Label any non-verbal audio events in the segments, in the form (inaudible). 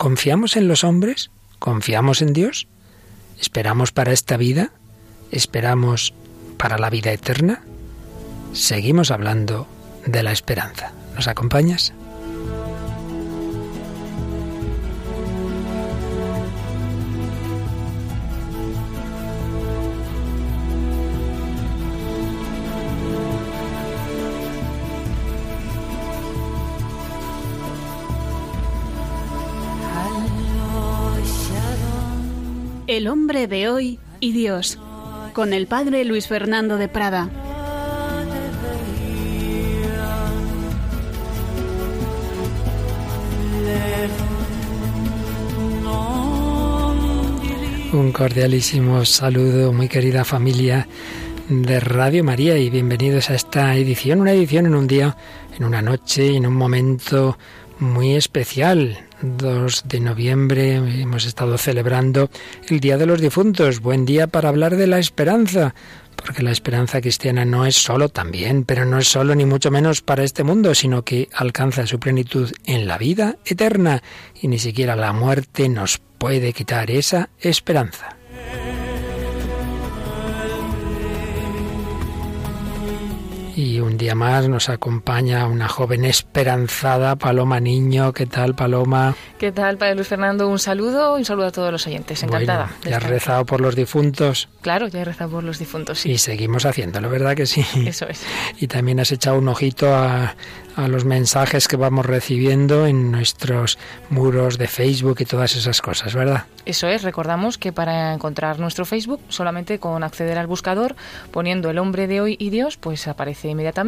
¿Confiamos en los hombres? ¿Confiamos en Dios? ¿Esperamos para esta vida? ¿Esperamos para la vida eterna? Seguimos hablando de la esperanza. ¿Nos acompañas? El hombre de hoy y Dios, con el padre Luis Fernando de Prada. Un cordialísimo saludo, muy querida familia de Radio María y bienvenidos a esta edición, una edición en un día, en una noche, en un momento muy especial, 2 de noviembre hemos estado celebrando el Día de los Difuntos. Buen día para hablar de la esperanza, porque la esperanza cristiana no es solo también, pero no es solo ni mucho menos para este mundo, sino que alcanza su plenitud en la vida eterna y ni siquiera la muerte nos puede quitar esa esperanza. Y un día más nos acompaña una joven esperanzada, Paloma Niño. ¿Qué tal, Paloma? ¿Qué tal, Padre Luis Fernando? Un saludo y un saludo a todos los oyentes. Encantada. ¿Ya has rezado por los difuntos? Claro, ya he rezado por los difuntos, sí. Y seguimos haciéndolo, ¿verdad que sí? Eso es. Y también has echado un ojito a, a los mensajes que vamos recibiendo en nuestros muros de Facebook y todas esas cosas, ¿verdad? Eso es, recordamos que para encontrar nuestro Facebook, solamente con acceder al buscador, poniendo el hombre de hoy y Dios, pues aparece inmediatamente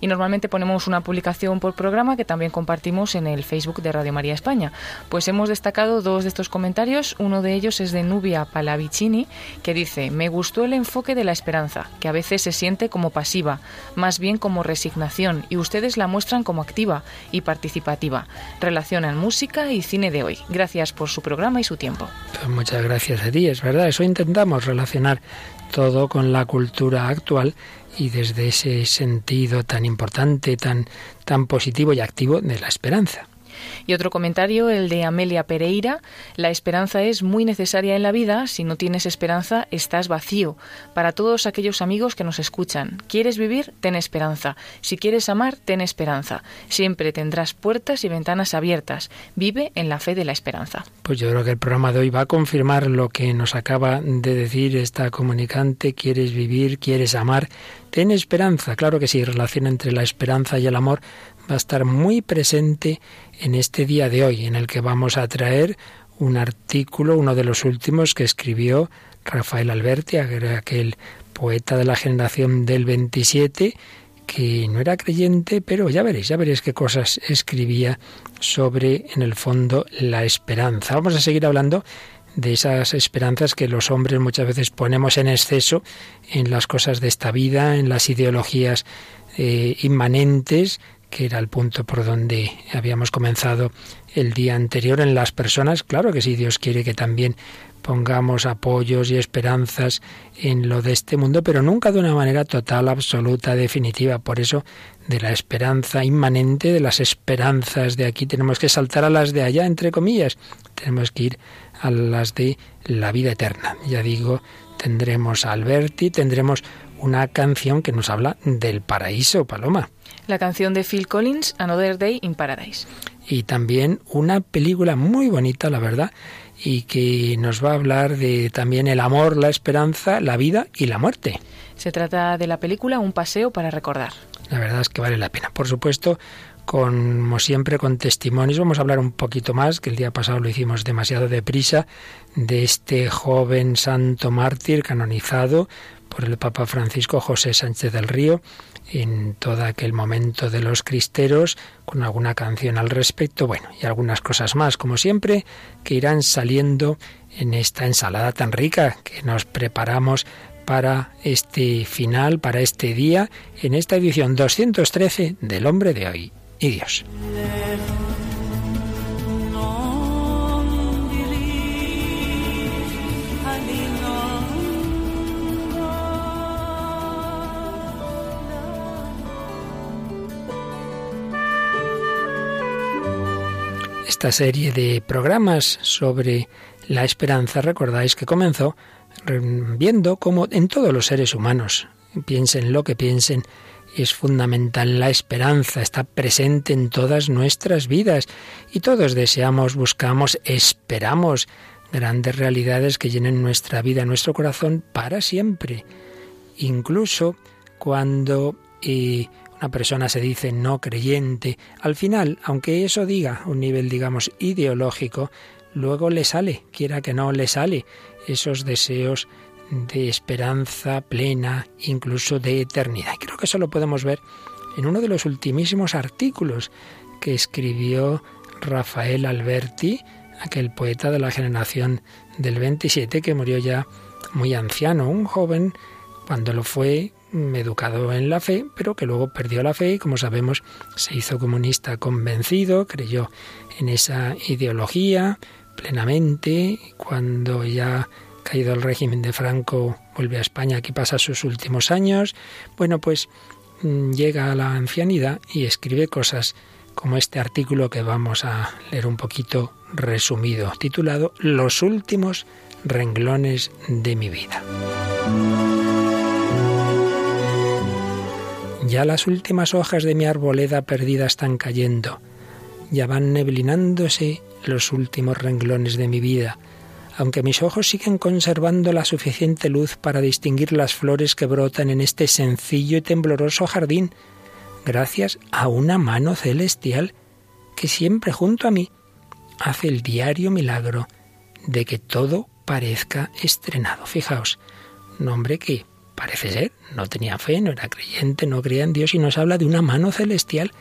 y normalmente ponemos una publicación por programa que también compartimos en el Facebook de Radio María España. Pues hemos destacado dos de estos comentarios, uno de ellos es de Nubia Palavicini, que dice, me gustó el enfoque de la esperanza, que a veces se siente como pasiva, más bien como resignación, y ustedes la muestran como activa y participativa. Relacionan música y cine de hoy. Gracias por su programa y su tiempo. Pues muchas gracias a ti, es verdad, eso intentamos relacionar todo con la cultura actual y desde ese sentido tan importante, tan, tan positivo y activo de la esperanza. Y otro comentario, el de Amelia Pereira, la esperanza es muy necesaria en la vida, si no tienes esperanza estás vacío. Para todos aquellos amigos que nos escuchan, ¿quieres vivir? Ten esperanza. Si quieres amar, ten esperanza. Siempre tendrás puertas y ventanas abiertas. Vive en la fe de la esperanza. Pues yo creo que el programa de hoy va a confirmar lo que nos acaba de decir esta comunicante, quieres vivir, quieres amar, ten esperanza. Claro que sí, relación entre la esperanza y el amor va a estar muy presente en este día de hoy, en el que vamos a traer un artículo, uno de los últimos que escribió Rafael Alberti, aquel poeta de la generación del 27, que no era creyente, pero ya veréis, ya veréis qué cosas escribía sobre, en el fondo, la esperanza. Vamos a seguir hablando de esas esperanzas que los hombres muchas veces ponemos en exceso en las cosas de esta vida, en las ideologías eh, inmanentes que era el punto por donde habíamos comenzado el día anterior en las personas. Claro que sí, Dios quiere que también pongamos apoyos y esperanzas en lo de este mundo, pero nunca de una manera total, absoluta, definitiva. Por eso, de la esperanza inmanente, de las esperanzas de aquí, tenemos que saltar a las de allá, entre comillas. Tenemos que ir a las de la vida eterna. Ya digo, tendremos a Alberti, tendremos una canción que nos habla del paraíso, Paloma la canción de Phil Collins, Another Day in Paradise. Y también una película muy bonita, la verdad, y que nos va a hablar de también el amor, la esperanza, la vida y la muerte. Se trata de la película Un paseo para recordar. La verdad es que vale la pena. Por supuesto, como siempre, con testimonios. Vamos a hablar un poquito más, que el día pasado lo hicimos demasiado deprisa, de este joven santo mártir canonizado por el Papa Francisco José Sánchez del Río, en todo aquel momento de los cristeros, con alguna canción al respecto, bueno, y algunas cosas más, como siempre, que irán saliendo en esta ensalada tan rica que nos preparamos para este final, para este día, en esta edición 213 del Hombre de Hoy y Dios. Esta serie de programas sobre la esperanza, recordáis que comenzó viendo cómo en todos los seres humanos, piensen lo que piensen, es fundamental la esperanza, está presente en todas nuestras vidas y todos deseamos, buscamos, esperamos grandes realidades que llenen nuestra vida, nuestro corazón para siempre. Incluso cuando eh, una persona se dice no creyente, al final, aunque eso diga un nivel, digamos, ideológico, luego le sale, quiera que no le sale, esos deseos de esperanza plena, incluso de eternidad. Y creo que eso lo podemos ver en uno de los ultimísimos artículos que escribió Rafael Alberti, aquel poeta de la generación del 27 que murió ya muy anciano, un joven, cuando lo fue educado en la fe, pero que luego perdió la fe y como sabemos se hizo comunista convencido, creyó en esa ideología plenamente, cuando ya caído el régimen de Franco vuelve a España, aquí pasa sus últimos años, bueno pues mm, llega a la ancianidad y escribe cosas como este artículo que vamos a leer un poquito resumido, titulado Los últimos renglones de mi vida. Ya las últimas hojas de mi arboleda perdida están cayendo, ya van neblinándose los últimos renglones de mi vida, aunque mis ojos siguen conservando la suficiente luz para distinguir las flores que brotan en este sencillo y tembloroso jardín, gracias a una mano celestial que siempre junto a mí hace el diario milagro de que todo parezca estrenado. Fijaos, un hombre que parece ser no tenía fe, no era creyente, no creía en Dios y nos habla de una mano celestial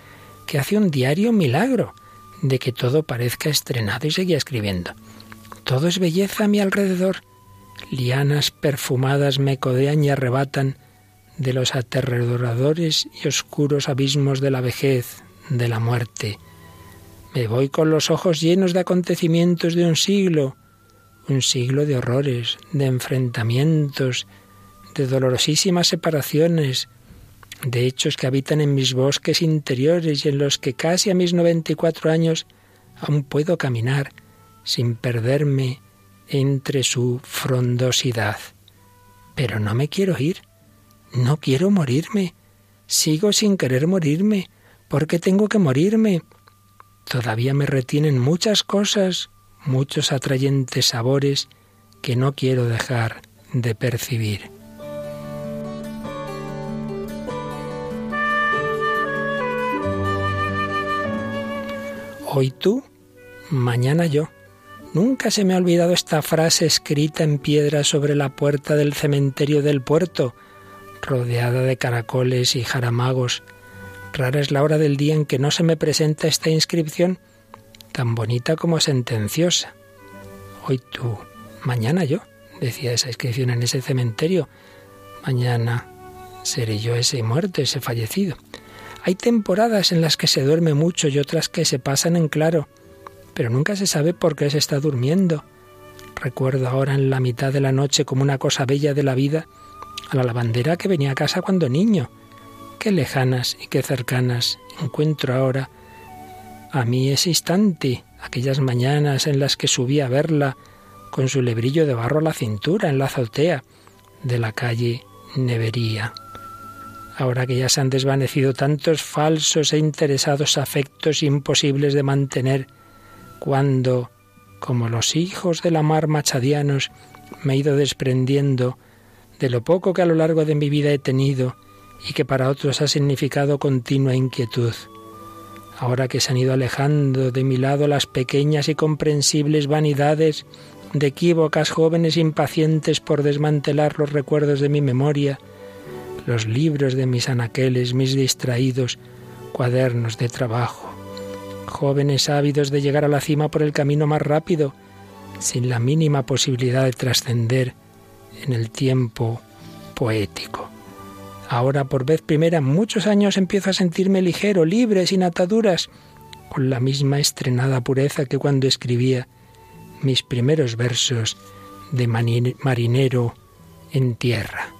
que hace un diario milagro de que todo parezca estrenado y seguía escribiendo. Todo es belleza a mi alrededor. Lianas perfumadas me codean y arrebatan de los aterradores y oscuros abismos de la vejez, de la muerte. Me voy con los ojos llenos de acontecimientos de un siglo, un siglo de horrores, de enfrentamientos, de dolorosísimas separaciones, de hechos que habitan en mis bosques interiores y en los que casi a mis noventa y cuatro años aún puedo caminar sin perderme entre su frondosidad. Pero no me quiero ir, no quiero morirme, sigo sin querer morirme, porque tengo que morirme. Todavía me retienen muchas cosas, muchos atrayentes sabores que no quiero dejar de percibir. Hoy tú, mañana yo. Nunca se me ha olvidado esta frase escrita en piedra sobre la puerta del cementerio del puerto, rodeada de caracoles y jaramagos. Rara es la hora del día en que no se me presenta esta inscripción, tan bonita como sentenciosa. Hoy tú, mañana yo, decía esa inscripción en ese cementerio. Mañana seré yo ese muerto, ese fallecido. Hay temporadas en las que se duerme mucho y otras que se pasan en claro pero nunca se sabe por qué se está durmiendo. Recuerdo ahora en la mitad de la noche como una cosa bella de la vida a la lavandera que venía a casa cuando niño. Qué lejanas y qué cercanas encuentro ahora a mí ese instante, aquellas mañanas en las que subí a verla con su lebrillo de barro a la cintura en la azotea de la calle Nevería. Ahora que ya se han desvanecido tantos falsos e interesados afectos imposibles de mantener, cuando, como los hijos de la mar machadianos, me he ido desprendiendo de lo poco que a lo largo de mi vida he tenido y que para otros ha significado continua inquietud. Ahora que se han ido alejando de mi lado las pequeñas y comprensibles vanidades de equívocas jóvenes impacientes por desmantelar los recuerdos de mi memoria, los libros de mis anaqueles, mis distraídos cuadernos de trabajo, jóvenes ávidos de llegar a la cima por el camino más rápido, sin la mínima posibilidad de trascender en el tiempo poético. Ahora por vez primera muchos años empiezo a sentirme ligero, libre, sin ataduras, con la misma estrenada pureza que cuando escribía mis primeros versos de marinero en tierra.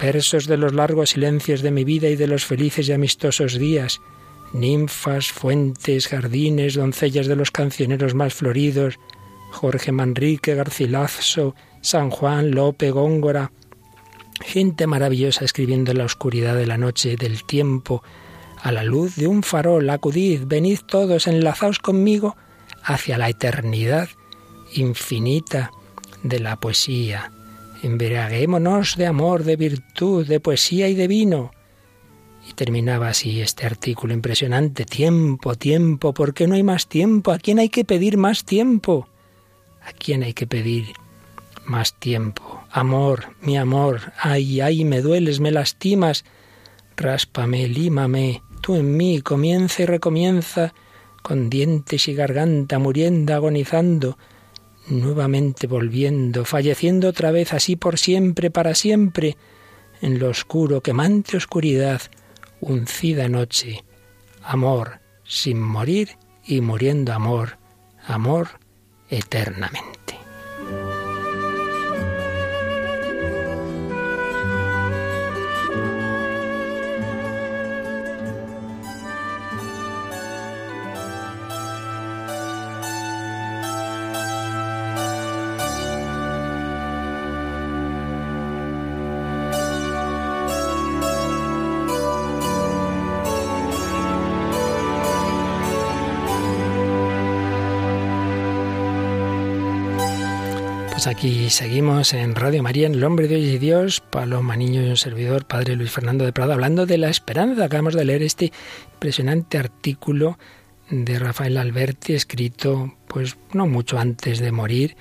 Versos de los largos silencios de mi vida y de los felices y amistosos días ninfas, fuentes, jardines, doncellas de los cancioneros más floridos, Jorge Manrique, Garcilaso, San Juan, Lope, Góngora, gente maravillosa escribiendo en la oscuridad de la noche, del tiempo, a la luz de un farol, acudid, venid todos, enlazaos conmigo hacia la eternidad infinita de la poesía. Embriaguémonos de amor, de virtud, de poesía y de vino. Y terminaba así este artículo impresionante. Tiempo, tiempo, ¿por qué no hay más tiempo? ¿A quién hay que pedir más tiempo? ¿A quién hay que pedir más tiempo? Amor, mi amor, ay, ay, me dueles, me lastimas. Ráspame, límame, tú en mí, comienza y recomienza, con dientes y garganta, muriendo, agonizando, nuevamente volviendo, falleciendo otra vez así por siempre, para siempre, en lo oscuro, quemante oscuridad, uncida noche. Amor, sin morir y muriendo amor, amor eternamente. Pues aquí seguimos en Radio María, en El Hombre de Hoy y Dios, Paloma Niño y un servidor, Padre Luis Fernando de Prado, hablando de la esperanza. Acabamos de leer este impresionante artículo de Rafael Alberti, escrito pues no mucho antes de morir,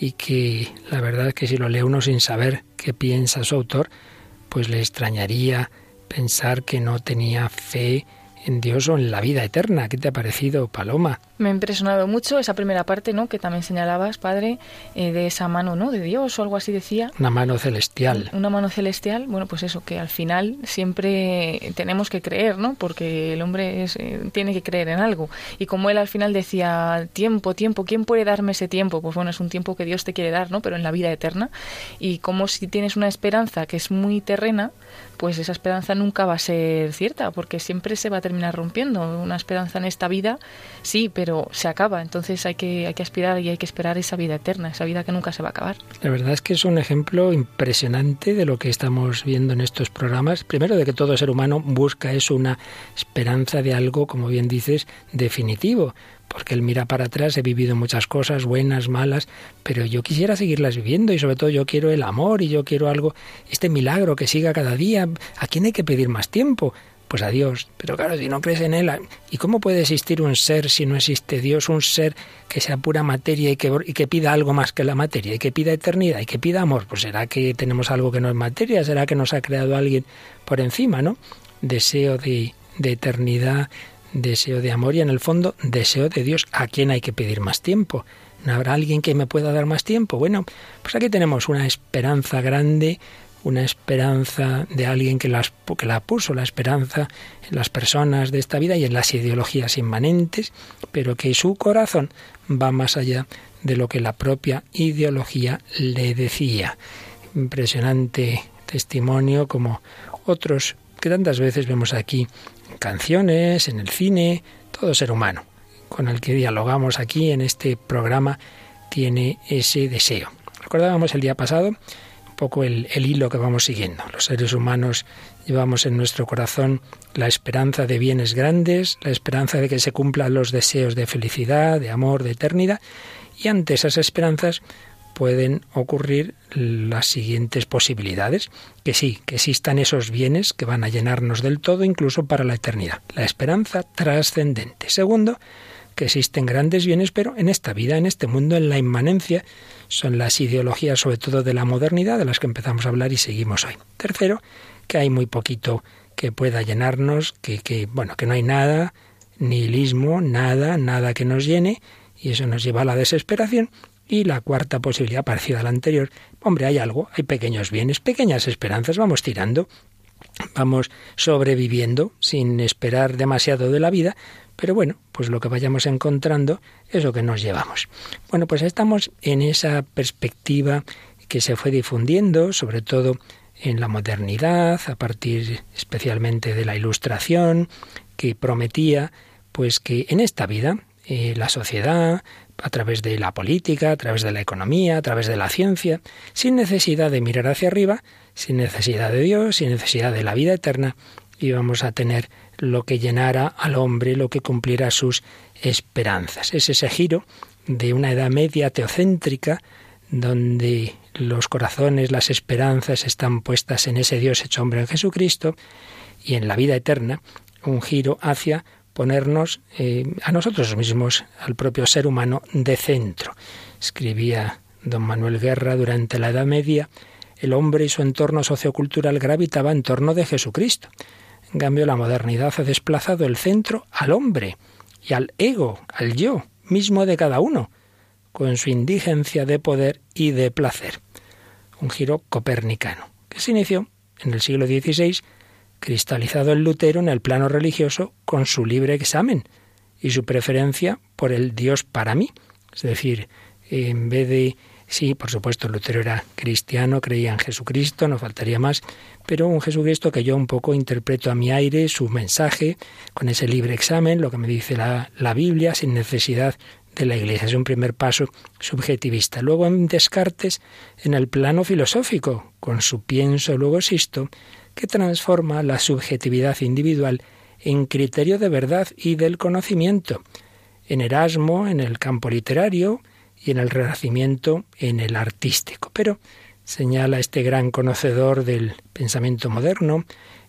y que la verdad es que si lo lee uno sin saber qué piensa su autor, pues le extrañaría pensar que no tenía fe en Dios o en la vida eterna. ¿Qué te ha parecido, Paloma? Me ha impresionado mucho esa primera parte, ¿no? Que también señalabas, padre, eh, de esa mano, ¿no? De Dios o algo así decía. Una mano celestial. Una mano celestial. Bueno, pues eso, que al final siempre tenemos que creer, ¿no? Porque el hombre eh, tiene que creer en algo. Y como él al final decía, tiempo, tiempo, ¿quién puede darme ese tiempo? Pues bueno, es un tiempo que Dios te quiere dar, ¿no? Pero en la vida eterna. Y como si tienes una esperanza que es muy terrena, pues esa esperanza nunca va a ser cierta, porque siempre se va a terminar rompiendo. Una esperanza en esta vida, sí, pero se acaba. Entonces hay que, hay que aspirar y hay que esperar esa vida eterna, esa vida que nunca se va a acabar. La verdad es que es un ejemplo impresionante de lo que estamos viendo en estos programas. Primero, de que todo ser humano busca es una esperanza de algo, como bien dices, definitivo porque él mira para atrás, he vivido muchas cosas, buenas, malas, pero yo quisiera seguirlas viviendo y sobre todo yo quiero el amor y yo quiero algo, este milagro que siga cada día. ¿A quién hay que pedir más tiempo? Pues a Dios. Pero claro, si no crees en Él, ¿y cómo puede existir un ser si no existe Dios? Un ser que sea pura materia y que, y que pida algo más que la materia, y que pida eternidad, y que pida amor. Pues será que tenemos algo que no es materia, será que nos ha creado alguien por encima, ¿no? Deseo de, de eternidad, deseo de amor y en el fondo deseo de Dios. ¿A quién hay que pedir más tiempo? ¿No habrá alguien que me pueda dar más tiempo? Bueno, pues aquí tenemos una esperanza grande, una esperanza de alguien que, las, que la puso, la esperanza en las personas de esta vida y en las ideologías inmanentes, pero que su corazón va más allá de lo que la propia ideología le decía. Impresionante testimonio como otros que tantas veces vemos aquí canciones, en el cine, todo ser humano con el que dialogamos aquí en este programa tiene ese deseo. Recordábamos el día pasado un poco el, el, hilo que vamos siguiendo. Los seres humanos llevamos en nuestro corazón la esperanza de bienes grandes, la esperanza de que se cumplan los deseos de felicidad, de amor, de eternidad, y ante esas esperanzas pueden ocurrir las siguientes posibilidades. Que sí, que existan esos bienes que van a llenarnos del todo, incluso para la eternidad. La esperanza trascendente. Segundo, que existen grandes bienes, pero en esta vida, en este mundo, en la inmanencia, son las ideologías, sobre todo de la modernidad, de las que empezamos a hablar y seguimos hoy. Tercero, que hay muy poquito que pueda llenarnos, que, que bueno, que no hay nada, nihilismo, nada, nada que nos llene, y eso nos lleva a la desesperación. Y la cuarta posibilidad, parecida a la anterior, hombre, hay algo, hay pequeños bienes, pequeñas esperanzas, vamos tirando, vamos sobreviviendo sin esperar demasiado de la vida, pero bueno, pues lo que vayamos encontrando es lo que nos llevamos. Bueno, pues estamos en esa perspectiva que se fue difundiendo, sobre todo en la modernidad, a partir especialmente de la Ilustración, que prometía pues que en esta vida eh, la sociedad, a través de la política, a través de la economía, a través de la ciencia, sin necesidad de mirar hacia arriba, sin necesidad de Dios, sin necesidad de la vida eterna, íbamos a tener lo que llenara al hombre, lo que cumpliera sus esperanzas. Es ese giro de una edad media teocéntrica donde los corazones, las esperanzas están puestas en ese Dios hecho hombre en Jesucristo y en la vida eterna, un giro hacia ponernos eh, a nosotros mismos, al propio ser humano, de centro. Escribía don Manuel Guerra durante la Edad Media, el hombre y su entorno sociocultural gravitaba en torno de Jesucristo. En cambio, la modernidad ha desplazado el centro al hombre y al ego, al yo mismo de cada uno, con su indigencia de poder y de placer. Un giro copernicano, que se inició en el siglo XVI cristalizado el Lutero en el plano religioso con su libre examen y su preferencia por el Dios para mí. Es decir, en vez de Sí, por supuesto, Lutero era cristiano, creía en Jesucristo, no faltaría más, pero un Jesucristo que yo un poco interpreto a mi aire su mensaje, con ese libre examen, lo que me dice la, la Biblia, sin necesidad de la Iglesia. Es un primer paso subjetivista. Luego en Descartes, en el plano filosófico, con su pienso, luego existo, que transforma la subjetividad individual en criterio de verdad y del conocimiento. En Erasmo, en el campo literario, y en el Renacimiento, en el artístico. Pero señala este gran conocedor del pensamiento moderno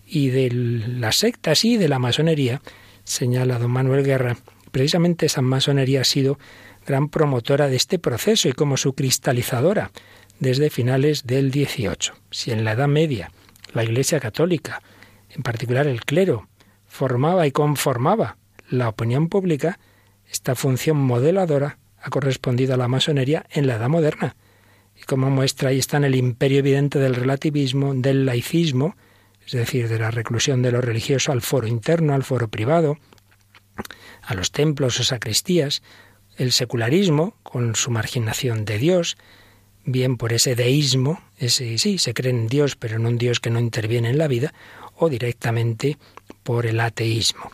y de las sectas y de la masonería, señala don Manuel Guerra, precisamente esa masonería ha sido gran promotora de este proceso y como su cristalizadora desde finales del XVIII. Si en la Edad Media la Iglesia Católica, en particular el clero, formaba y conformaba la opinión pública, esta función modeladora ha correspondido a la masonería en la Edad Moderna. Y como muestra ahí está en el imperio evidente del relativismo, del laicismo, es decir, de la reclusión de lo religioso al foro interno, al foro privado, a los templos o sacristías, el secularismo, con su marginación de Dios, bien por ese deísmo, ese sí, se cree en Dios, pero en un Dios que no interviene en la vida, o directamente por el ateísmo.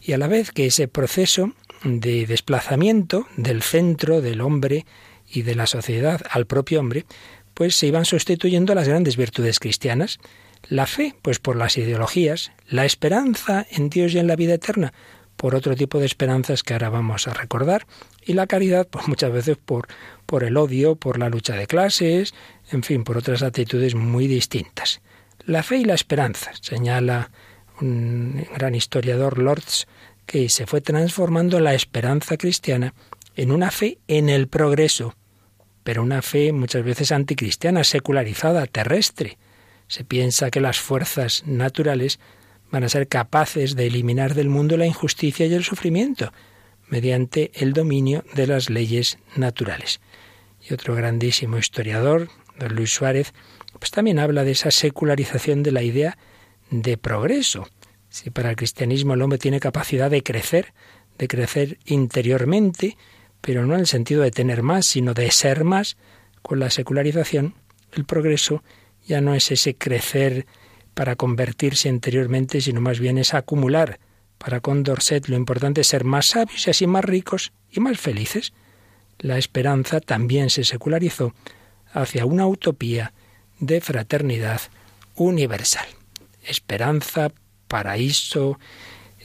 Y a la vez que ese proceso de desplazamiento del centro del hombre y de la sociedad al propio hombre, pues se iban sustituyendo las grandes virtudes cristianas. La fe, pues por las ideologías, la esperanza en Dios y en la vida eterna, por otro tipo de esperanzas que ahora vamos a recordar, y la caridad, pues muchas veces por, por el odio, por la lucha de clases, en fin, por otras actitudes muy distintas. La fe y la esperanza, señala un gran historiador Lords, que se fue transformando la esperanza cristiana en una fe en el progreso, pero una fe muchas veces anticristiana, secularizada, terrestre. Se piensa que las fuerzas naturales van a ser capaces de eliminar del mundo la injusticia y el sufrimiento mediante el dominio de las leyes naturales. Y otro grandísimo historiador, don Luis Suárez, pues también habla de esa secularización de la idea de progreso. Si para el cristianismo el hombre tiene capacidad de crecer, de crecer interiormente, pero no en el sentido de tener más, sino de ser más, con la secularización, el progreso ya no es ese crecer para convertirse interiormente, sino más bien es acumular. Para Condorcet lo importante es ser más sabios y así más ricos y más felices. La esperanza también se secularizó hacia una utopía de fraternidad universal. Esperanza, paraíso,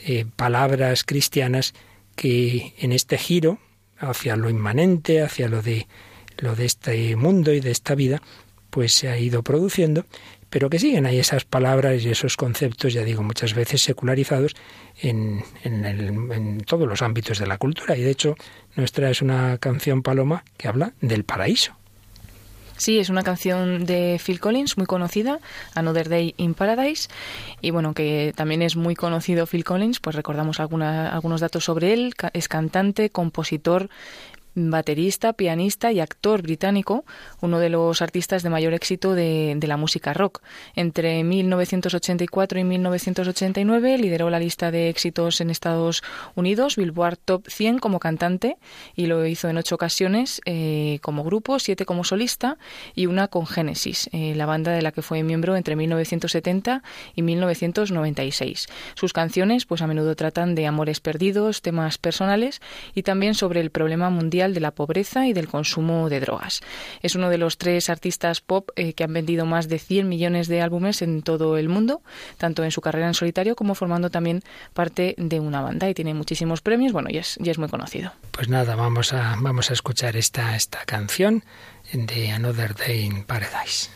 eh, palabras cristianas que en este giro hacia lo inmanente, hacia lo de lo de este mundo y de esta vida, pues se ha ido produciendo, pero que siguen ahí esas palabras y esos conceptos, ya digo, muchas veces secularizados en, en todos los ámbitos de la cultura. Y de hecho, nuestra es una canción paloma que habla del paraíso. Sí, es una canción de Phil Collins muy conocida, Another Day in Paradise. Y bueno, que también es muy conocido Phil Collins, pues recordamos alguna, algunos datos sobre él. Es cantante, compositor, baterista, pianista y actor británico, uno de los artistas de mayor éxito de, la música rock. Entre 1984 y 1989 lideró la lista de éxitos en Estados Unidos, Billboard Top 100 como cantante, y lo hizo en ocho ocasiones eh, como grupo, siete como solista y una con Genesis, eh, la banda de la que fue miembro entre 1970 y 1996. Sus canciones, pues a menudo tratan de amores perdidos, temas personales y también sobre el problema mundial de la pobreza y del consumo de drogas. Es uno de los tres artistas pop eh, que han vendido más de 100 millones de álbumes en todo el mundo, tanto en su carrera en solitario como formando también parte de una banda y tiene muchísimos premios, bueno, ya es, ya es muy conocido. Pues nada, vamos a, vamos a escuchar esta, esta canción de Another Day in Paradise.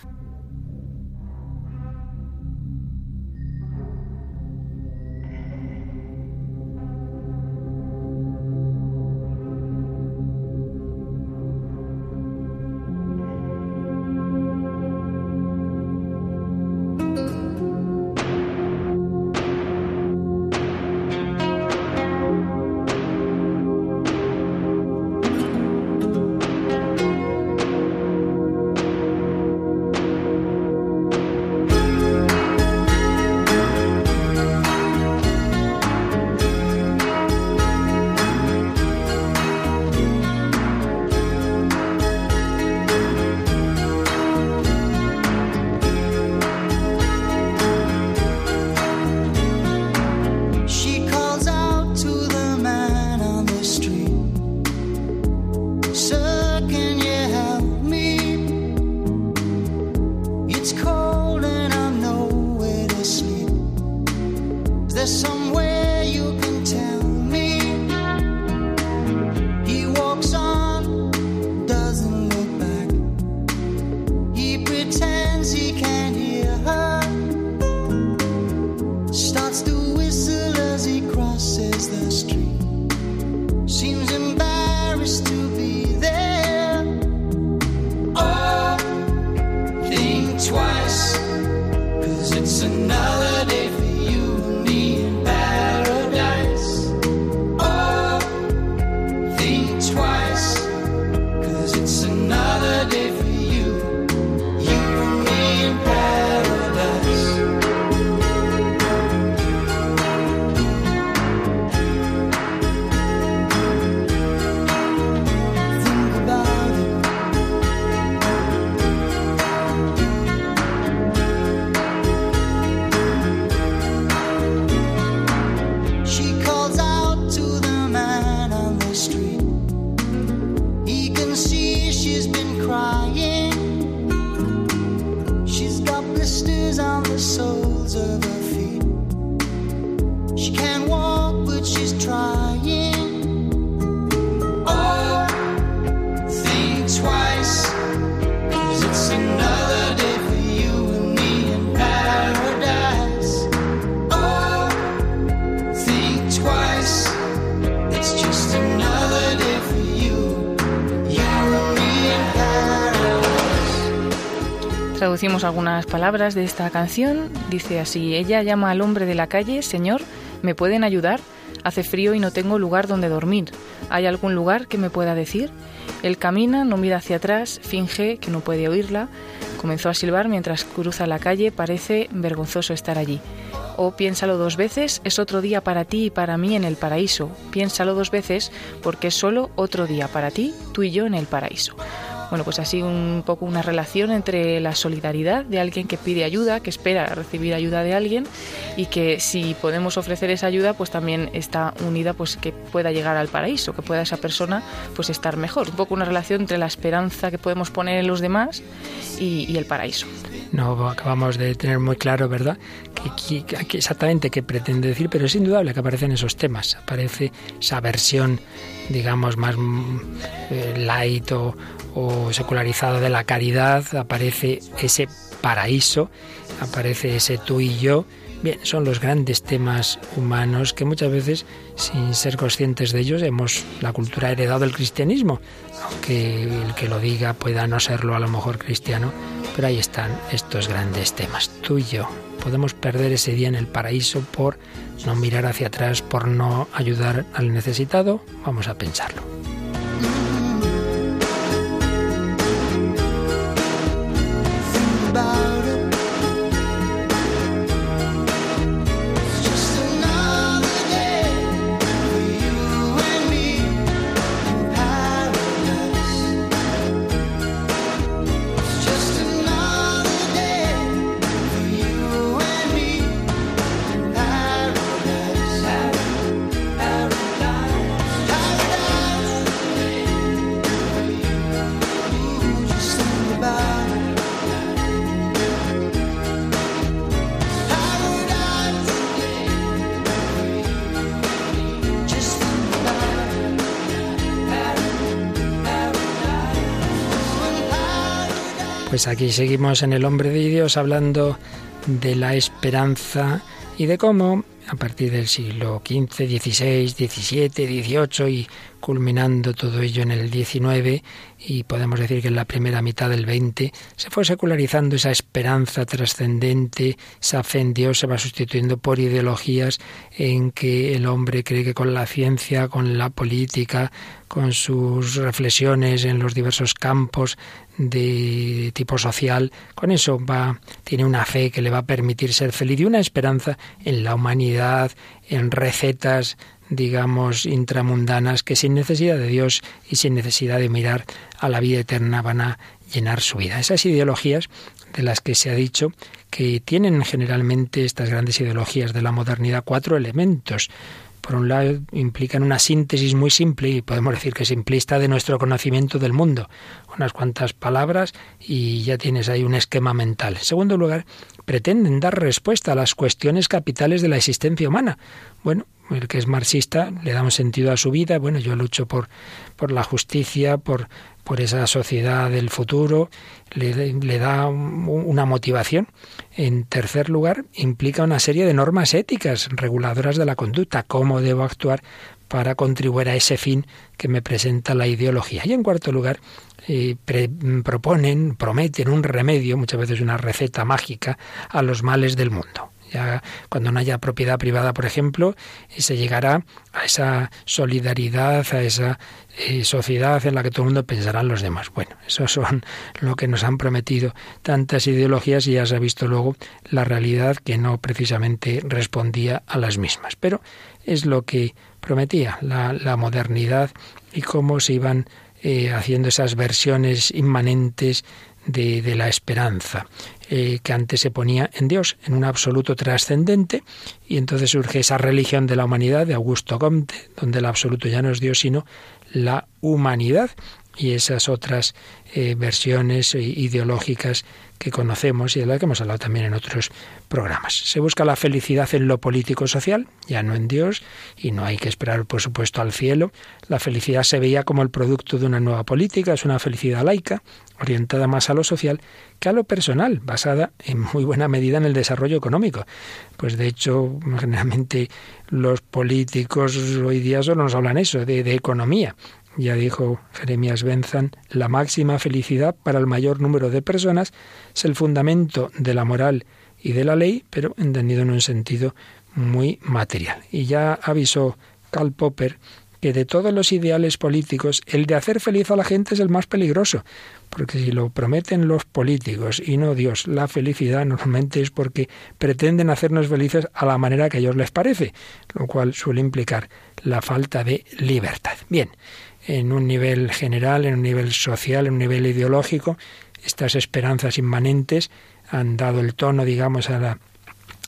So Traducimos algunas palabras de esta canción. Dice así, ella llama al hombre de la calle, Señor, ¿me pueden ayudar? Hace frío y no tengo lugar donde dormir. ¿Hay algún lugar que me pueda decir? Él camina, no mira hacia atrás, finge que no puede oírla. Comenzó a silbar mientras cruza la calle, parece vergonzoso estar allí. O piénsalo dos veces, es otro día para ti y para mí en el paraíso. Piénsalo dos veces porque es solo otro día para ti, tú y yo en el paraíso bueno, pues así un poco una relación entre la solidaridad de alguien que pide ayuda, que espera recibir ayuda de alguien y que si podemos ofrecer esa ayuda, pues también está unida pues que pueda llegar al paraíso, que pueda esa persona pues estar mejor. Un poco una relación entre la esperanza que podemos poner en los demás y, el paraíso. No acabamos de tener muy claro, ¿verdad? Que, exactamente qué pretende decir, pero es indudable que aparecen esos temas. Aparece esa versión, digamos, más mm, eh, light o, o secularizado de la caridad, aparece ese paraíso, aparece ese tú y yo. Bien, son los grandes temas humanos que muchas veces, sin ser conscientes de ellos, hemos la cultura heredado del cristianismo, aunque el que lo diga pueda no serlo a lo mejor cristiano, pero ahí están estos grandes temas, tú y yo. Podemos perder ese día en el paraíso por no mirar hacia atrás, por no ayudar al necesitado. Vamos a pensarlo. Pues aquí seguimos en El Hombre de Dios hablando de la esperanza y de cómo a partir del siglo XV, XVI, XVII, XVIII y culminando todo ello en el XIX y podemos decir que en la primera mitad del XX se fue secularizando esa esperanza trascendente, esa fe en Dios se va sustituyendo por ideologías en que el hombre cree que con la ciencia, con la política, con sus reflexiones en los diversos campos de tipo social, con eso va tiene una fe que le va a permitir ser feliz y una esperanza en la humanidad, en recetas digamos, intramundanas que sin necesidad de Dios y sin necesidad de mirar a la vida eterna van a llenar su vida. Esas ideologías de las que se ha dicho que tienen generalmente estas grandes ideologías de la modernidad cuatro elementos. Por un lado, implican una síntesis muy simple, y podemos decir que simplista, de nuestro conocimiento del mundo. Unas cuantas palabras y ya tienes ahí un esquema mental. En segundo lugar, pretenden dar respuesta a las cuestiones capitales de la existencia humana. Bueno, el que es marxista le da un sentido a su vida. Bueno, yo lucho por, por la justicia, por, por esa sociedad del futuro, le, le, da una motivación. En tercer lugar, implica una serie de normas éticas reguladoras de la conducta, cómo debo actuar para contribuir a ese fin que me presenta la ideología. Y en cuarto lugar, eh, proponen, prometen un remedio, muchas veces una receta mágica, a los males del mundo. Ya cuando no haya propiedad privada, por ejemplo, eh, se llegará a esa solidaridad, a esa eh, sociedad en la que todo el mundo pensará en los demás. Bueno, eso son (laughs) lo que nos han prometido tantas ideologías y ya se ha visto luego la realidad que no precisamente respondía a las mismas. Pero es lo que prometía la, la modernidad y cómo se iban eh, haciendo esas versiones inmanentes de, de la esperanza. Eh, que antes se ponía en Dios, en un absoluto trascendente, y entonces surge esa religión de la humanidad de Augusto Comte, donde el absoluto ya no es Dios, sino la humanidad, y esas otras eh, versiones ideológicas que conocemos y de las que hemos hablado también en otros programas. Se busca la felicidad en lo político-social, ya no en Dios, y no hay que esperar, por supuesto, al cielo. La felicidad se veía como el producto de una nueva política, es una felicidad laica, orientada más a lo social que a lo personal, basada en muy buena medida en el desarrollo económico. Pues de hecho, generalmente los políticos hoy día solo nos hablan eso, de, de economía. Ya dijo Jeremías Benzan, la máxima felicidad para el mayor número de personas es el fundamento de la moral y de la ley, pero entendido en un sentido muy material. Y ya avisó Karl Popper que de todos los ideales políticos, el de hacer feliz a la gente es el más peligroso, porque si lo prometen los políticos y no Dios, la felicidad normalmente es porque pretenden hacernos felices a la manera que a ellos les parece, lo cual suele implicar la falta de libertad. Bien, en un nivel general, en un nivel social, en un nivel ideológico, estas esperanzas inmanentes han dado el tono, digamos, a la,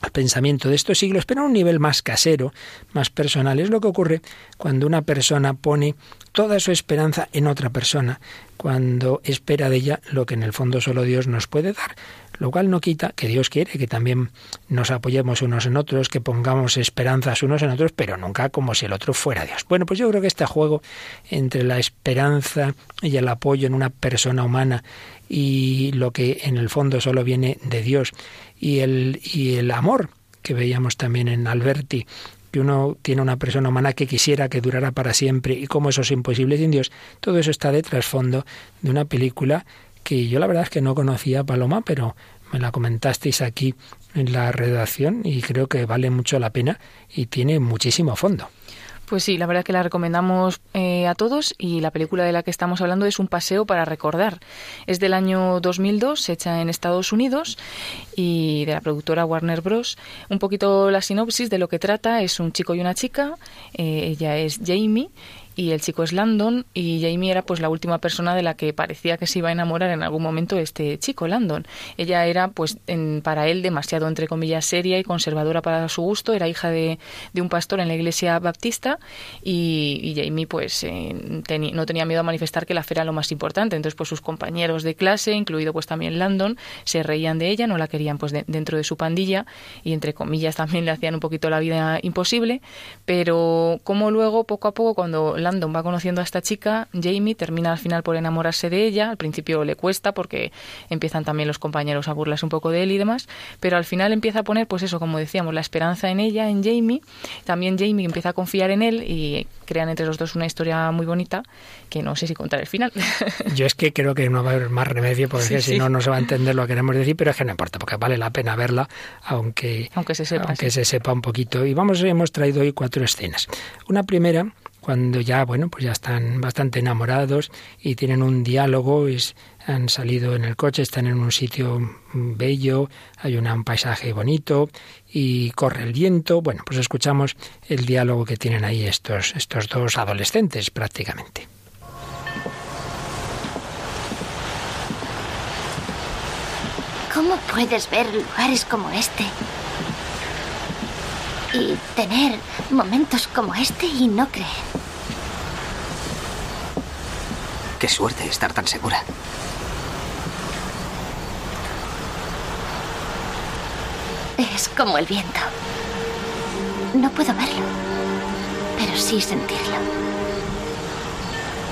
al pensamiento de estos siglos, pero a un nivel más casero, más personal. Es lo que ocurre cuando una persona pone toda su esperanza en otra persona, cuando espera de ella lo que en el fondo solo Dios nos puede dar lo cual no quita que Dios quiere que también nos apoyemos unos en otros, que pongamos esperanzas unos en otros, pero nunca como si el otro fuera Dios. Bueno, pues yo creo que este juego entre la esperanza y el apoyo en una persona humana y lo que en el fondo solo viene de Dios y el, y el amor que veíamos también en Alberti, que uno tiene una persona humana que quisiera que durara para siempre y cómo eso es imposible sin Dios, todo eso está de trasfondo de una película que yo la verdad es que no conocía a Paloma, pero me la comentasteis aquí en la redacción y creo que vale mucho la pena y tiene muchísimo fondo. Pues sí, la verdad que la recomendamos eh, a todos y la película de la que estamos hablando es Un paseo para recordar. Es del año 2002, hecha en Estados Unidos y de la productora Warner Bros. Un poquito la sinopsis de lo que trata es un chico y una chica. Eh, ella es Jamie y el chico es Landon y Jamie era pues la última persona de la que parecía que se iba a enamorar en algún momento este chico Landon. Ella era pues para él demasiado entre comillas seria y conservadora para su gusto, era hija de, de un pastor en la iglesia baptista y, Jamie pues eh, no tenía miedo a manifestar que la fe era lo más importante, entonces pues sus compañeros de clase, incluido pues también Landon, se reían de ella, no la querían pues dentro de su pandilla y entre comillas también le hacían un poquito la vida imposible, pero como luego poco a poco cuando Landon va conociendo a esta chica, Jamie termina al final por enamorarse de ella. Al principio le cuesta porque empiezan también los compañeros a burlarse un poco de él y demás, pero al final empieza a poner, pues eso, como decíamos, la esperanza en ella, en Jamie. También Jamie empieza a confiar en él y crean entre los dos una historia muy bonita que no sé si contar el final. (laughs) Yo es que creo que no va a haber más remedio porque si no, no se va a entender lo que queremos decir, pero es que no importa, porque vale la pena verla, aunque, aunque, se, sepa, aunque se sepa un poquito. Y vamos, hemos traído hoy cuatro escenas. Una primera cuando ya, bueno, pues ya están bastante enamorados y tienen un diálogo, es, han salido en el coche, están en un sitio bello, hay un paisaje bonito y corre el viento. Bueno, pues escuchamos el diálogo que tienen ahí estos, estos dos adolescentes prácticamente. ¿Cómo puedes ver lugares como este y tener momentos como este y no creer. Qué suerte estar tan segura. Es como el viento. No puedo verlo, pero sí sentirlo.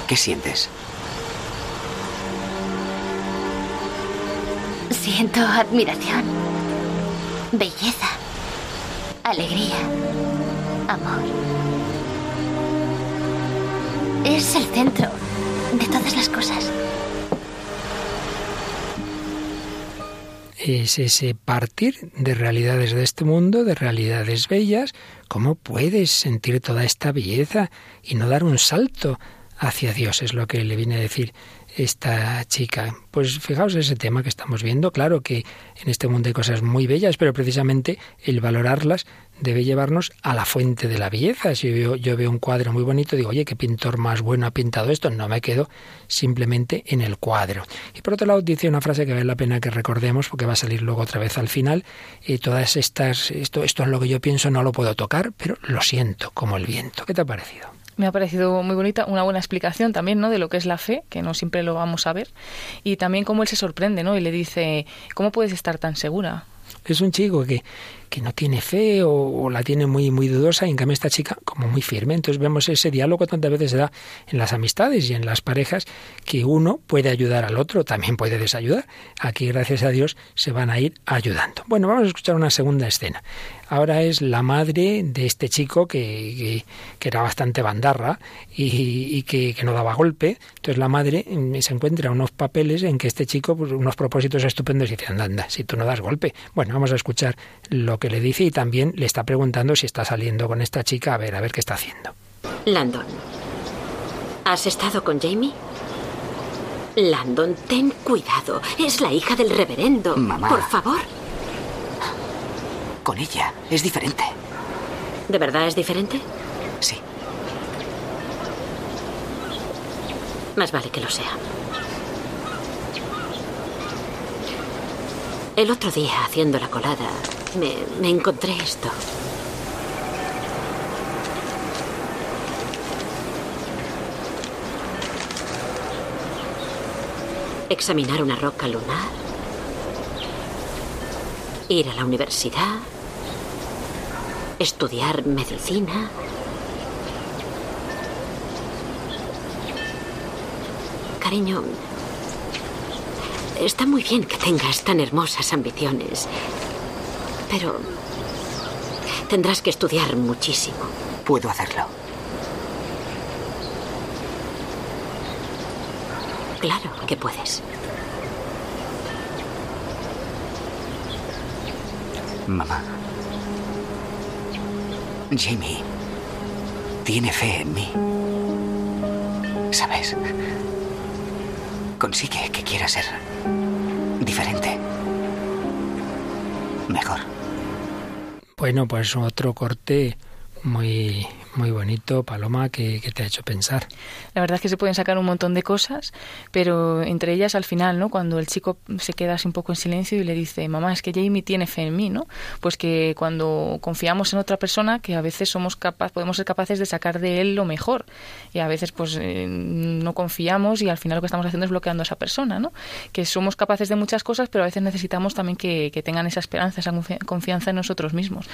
¿Qué sientes? Siento admiración, belleza alegría, amor. Es el centro de todas las cosas. Es ese partir de realidades de este mundo, de realidades bellas. ¿Cómo puedes sentir toda esta belleza y no dar un salto hacia Dios? Es lo que le viene a decir esta chica. Pues fijaos ese tema que estamos viendo. Claro que en este mundo hay cosas muy bellas, pero precisamente el valorarlas debe llevarnos a la fuente de la belleza. Si yo, veo un cuadro muy bonito, digo, oye, qué pintor más bueno ha pintado esto. No me quedo simplemente en el cuadro. Y por otro lado, dice una frase que vale la pena que recordemos, porque va a salir luego otra vez al final. Y todas estas, esto, esto es lo que yo pienso, no lo puedo tocar, pero lo siento como el viento. ¿Qué te ha parecido? Me ha parecido muy bonita, una buena explicación también, ¿no? De lo que es la fe, que no siempre lo vamos a ver, y también cómo él se sorprende, ¿no? Y le dice, ¿cómo puedes estar tan segura? Es un chico que, que no tiene fe o, la tiene muy, muy dudosa y en cambio esta chica como muy firme. Entonces vemos ese diálogo tantas veces se da en las amistades y en las parejas que uno puede ayudar al otro, también puede desayudar. Aquí, gracias a Dios, se van a ir ayudando. Bueno, vamos a escuchar una segunda escena ahora es la madre de este chico que, que, era bastante bandarra y, que, no daba golpe. Entonces la madre mm, se encuentra unos papeles en que este chico, pues, unos propósitos estupendos, y dice, anda, anda, si tú no das golpe. Bueno, vamos a escuchar lo que le dice y también le está preguntando si está saliendo con esta chica, a ver, a ver qué está haciendo. Landon, ¿has estado con Jamie? Landon, ten cuidado. Es la hija del reverendo. Mamá. Por favor con ella. Es diferente. ¿De verdad es diferente? Sí. Más vale que lo sea. El otro día, haciendo la colada, me, me encontré esto. Examinar una roca lunar. Ir a la universidad estudiar medicina. Cariño, está muy bien que tengas tan hermosas ambiciones, pero tendrás que estudiar muchísimo. Puedo hacerlo. Claro que puedes. Mamá. Jamie tiene fe en mí. ¿Sabes? Consigue que quiera ser diferente. Mejor. Bueno, pues otro corte muy muy bonito, Paloma, que, te ha hecho pensar. La verdad es que se pueden sacar un montón de cosas, pero entre ellas al final, ¿no? Cuando el chico se queda así un poco en silencio y le dice, mamá, es que Jamie tiene fe en mí, ¿no? Pues que cuando confiamos en otra persona, que a veces somos capaz, podemos ser capaces de sacar de él lo mejor. Y a veces, pues, eh, no confiamos y al final lo que estamos haciendo es bloqueando a esa persona, ¿no? Que somos capaces de muchas cosas, pero a veces necesitamos también que, que tengan esa esperanza, esa confianza en nosotros mismos.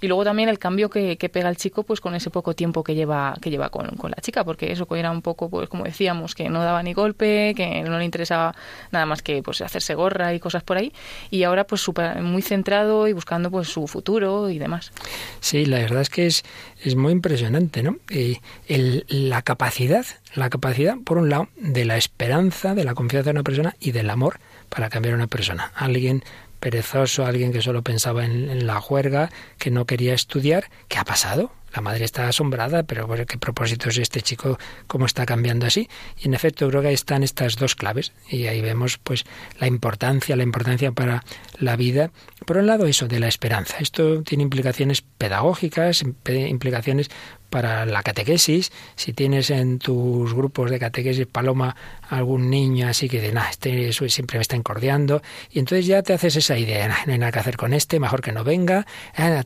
Y luego también el cambio que, que, pega el chico pues con ese poco tiempo que lleva que lleva con, con, la chica, porque eso era un poco, pues como decíamos, que no daba ni golpe, que no le interesaba nada más que pues hacerse gorra y cosas por ahí, y ahora pues super, muy centrado y buscando pues su futuro y demás. Sí, la verdad es que es, es muy impresionante, ¿no? El, la capacidad, la capacidad, por un lado, de la esperanza, de la confianza de una persona y del amor para cambiar a una persona. Alguien perezoso, alguien que solo pensaba en, la juerga, que no quería estudiar. ¿Qué ha pasado? La madre está asombrada, pero ¿qué propósito es este chico? ¿Cómo está cambiando así? Y en efecto, creo que ahí están estas dos claves. Y ahí vemos pues la importancia, la importancia para la vida. Por un lado, eso de la esperanza. Esto tiene implicaciones pedagógicas, implicaciones para la catequesis. Si tienes en tus grupos de catequesis, Paloma, algún niño así que de nada, este siempre me está encordeando, y entonces ya te haces esa idea, no hay nada que hacer con este, mejor que no venga,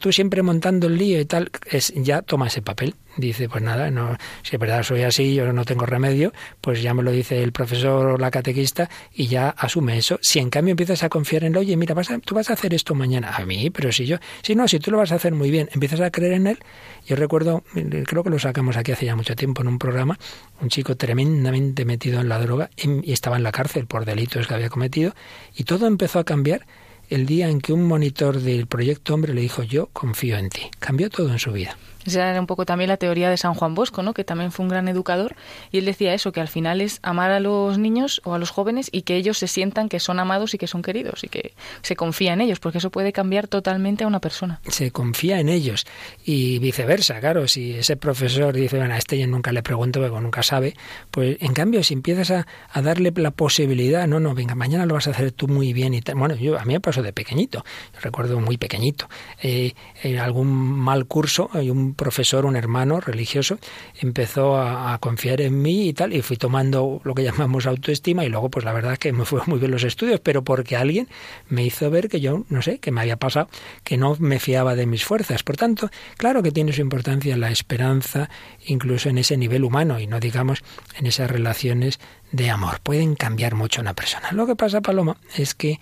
tú siempre montando el lío y tal, es, ya toma ese papel dice, pues nada, no, si es verdad soy así, yo no tengo remedio, pues ya me lo dice el profesor o la catequista y ya asume eso. Si en cambio empiezas a confiar en él, oye, mira, vas tú vas a hacer esto mañana, a mí, pero si yo, si no, si tú lo vas a hacer muy bien, empiezas a creer en él. Yo recuerdo, creo que lo sacamos aquí hace ya mucho tiempo en un programa, un chico tremendamente metido en la droga y estaba en la cárcel por delitos que había cometido y todo empezó a cambiar el día en que un monitor del proyecto Hombre le dijo yo confío en ti. Cambió todo en su vida. Esa era un poco también la teoría de San Juan Bosco, ¿no? que también fue un gran educador, y él decía eso, que al final es amar a los niños o a los jóvenes y que ellos se sientan que son amados y que son queridos y que se confía en ellos, porque eso puede cambiar totalmente a una persona. Se confía en ellos y viceversa, claro, si ese profesor dice, bueno, a este yo nunca le pregunto, porque nunca sabe, pues en cambio si empiezas a, darle la posibilidad, no, no, venga, mañana lo vas a hacer tú muy bien y tal. Bueno, yo a mí me pasó de pequeñito, recuerdo muy pequeñito, eh, en algún mal curso hay un profesor, un hermano religioso, empezó a, confiar en mí y tal, y fui tomando lo que (laughs) llamamos autoestima y luego pues la verdad que me fue muy bien los estudios, pero porque alguien me hizo ver que yo, no sé, que me había pasado, que no me fiaba de mis fuerzas. Por tanto, claro que tiene su importancia la esperanza, incluso en ese nivel humano y no digamos en esas relaciones de amor. Pueden cambiar mucho a una persona. Lo que pasa, Paloma, es que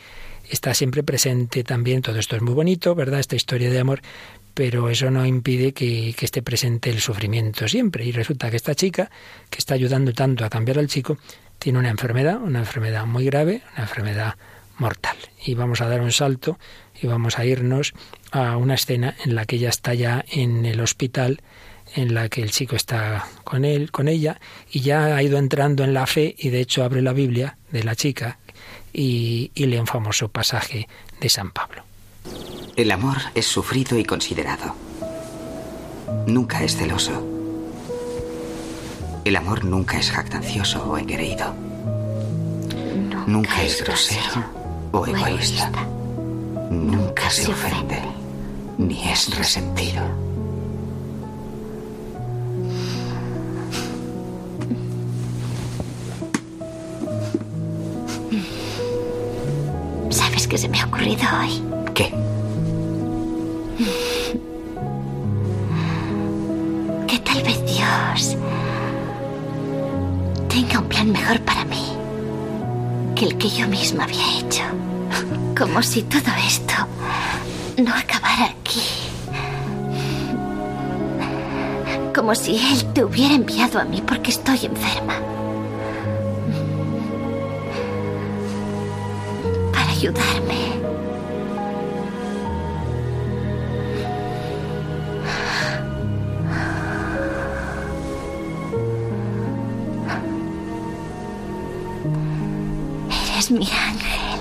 está siempre presente también, todo esto es muy bonito, ¿verdad? Esta historia de amor, pero eso no impide que, esté presente el sufrimiento siempre. Y resulta que esta chica, que está ayudando tanto a cambiar al chico, tiene una enfermedad, una enfermedad muy grave, una enfermedad mortal. Y vamos a dar un salto y vamos a irnos a una escena en la que ella está ya en el hospital, en la que el chico está con él, con ella, y ya ha ido entrando en la fe y de hecho abre la Biblia de la chica y, y lee un famoso pasaje de San Pablo. El amor es sufrido y considerado. Nunca es celoso. El amor nunca es jactancioso o engreído. Nunca, es grosero o egoísta. Nunca se ofende ni es resentido. ¿Sabes qué se me ha ocurrido hoy? ¿Qué? Que tal vez Dios tenga un plan mejor para mí que el que yo misma había hecho. Como si todo esto no acabara aquí. Como si Él te hubiera enviado a mí porque estoy enferma. Para ayudarme. Mi ángel.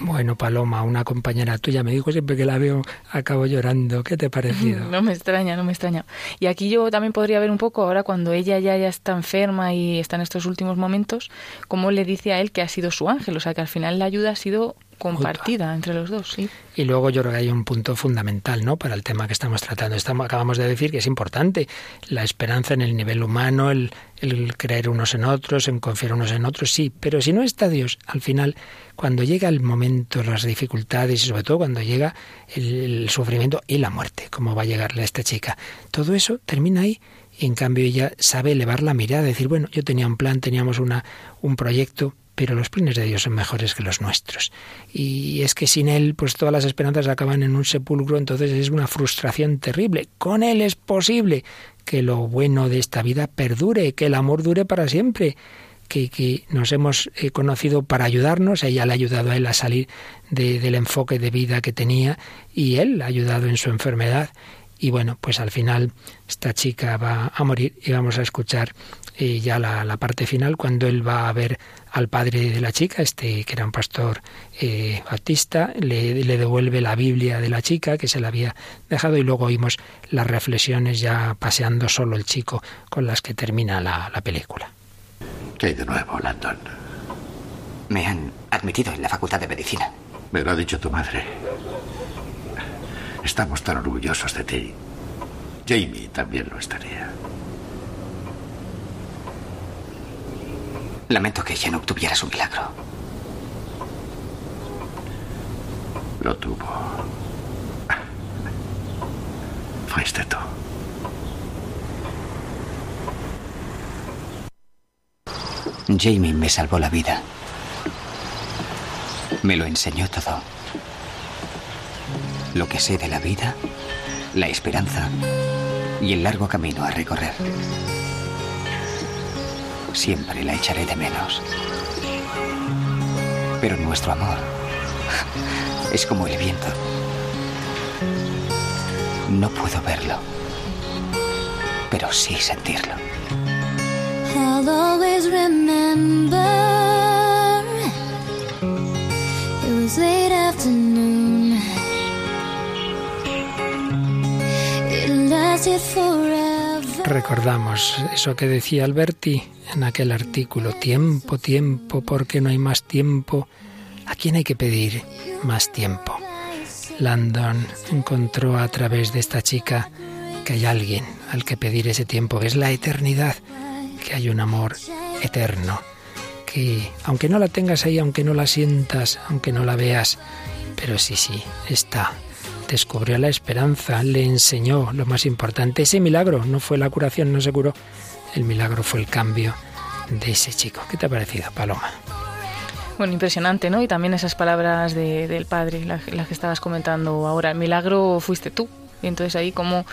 Bueno, Paloma, una compañera tuya me dijo siempre que la veo acabo llorando. ¿Qué te ha parecido? (laughs) No me extraña, no me extraña. Y aquí yo también podría ver un poco ahora cuando ella ya, ya está enferma y está en estos últimos momentos, cómo le dice a él que ha sido su ángel. O sea, que al final la ayuda ha sido compartida entre los dos, sí. Y luego yo creo que hay un punto fundamental, ¿no? Para el tema que estamos tratando. Estamos, acabamos de decir que es importante la esperanza en el nivel humano, el, el creer unos en otros, en confiar unos en otros, sí. Pero si no está Dios, al final, cuando llega el momento, las dificultades y sobre todo cuando llega el, sufrimiento y la muerte, como va a llegarle a esta chica, todo eso termina ahí. Y en cambio ella sabe elevar la mirada, decir, bueno, yo tenía un plan, teníamos una, un proyecto, pero los planes de Dios son mejores que los nuestros. Y es que sin Él, pues todas las esperanzas acaban en un sepulcro, entonces es una frustración terrible. Con Él es posible que lo bueno de esta vida perdure, que el amor dure para siempre. Que, que, nos hemos eh, conocido para ayudarnos, ella le ha ayudado a él a salir del enfoque de vida que tenía y él ha ayudado en su enfermedad. Y bueno, pues al final esta chica va a morir y vamos a escuchar eh, ya la, parte final cuando él va a ver al padre de la chica, este que era un pastor eh, baptista, le, devuelve la Biblia de la chica que se la había dejado y luego oímos las reflexiones ya paseando solo el chico con las que termina la, la película. ¿Qué hay de nuevo, Landon? Me han admitido en la Facultad de Medicina. Me lo ha dicho tu madre. Estamos tan orgullosos de ti. Jamie también lo estaría. Lamento que ella no obtuviera su milagro. Lo tuvo. Fuiste tú. Jamie me salvó la vida. Me lo enseñó todo. Lo que sé de la vida, la esperanza y el largo camino a recorrer. Siempre la echaré de menos. Pero nuestro amor es como el viento. No puedo verlo, pero sí sentirlo. I'll always remember it was late afternoon. It lasted forever. Recordamos eso que decía Alberti en aquel artículo, tiempo, tiempo, porque no hay más tiempo. ¿A quién hay que pedir más tiempo? Landon encontró a través de esta chica que hay alguien al que pedir ese tiempo, es la eternidad, que hay un amor eterno, que aunque no la tengas ahí, aunque no la sientas, aunque no la veas, pero sí, sí, está descubrió la esperanza, le enseñó lo más importante. Ese milagro no fue la curación, no se curó. El milagro fue el cambio de ese chico. ¿Qué te ha parecido, Paloma? Bueno, impresionante, ¿no? Y también esas palabras del padre, las, que estabas comentando ahora. El milagro fuiste tú. Y entonces ahí como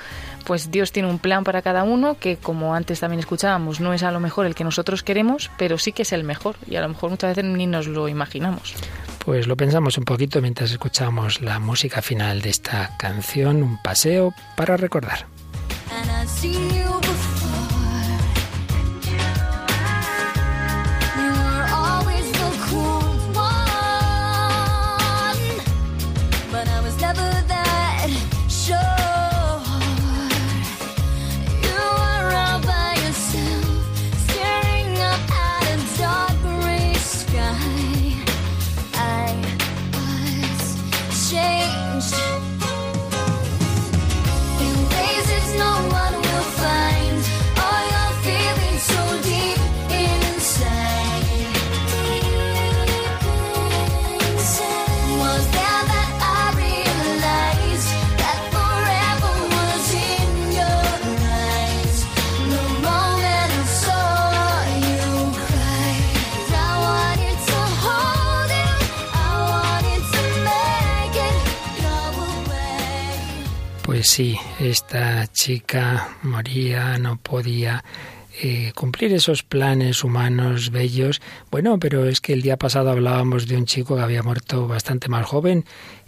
pues Dios tiene un plan para cada uno que como antes también escuchábamos no es a lo mejor el que nosotros queremos, pero sí que es el mejor y a lo mejor muchas veces ni nos lo imaginamos. Pues lo pensamos un poquito mientras escuchamos la música final de esta canción, un paseo para recordar. Sí, esta chica moría, no podía eh, cumplir esos planes humanos bellos. Bueno, pero es que el día pasado hablábamos de un chico que había muerto bastante más joven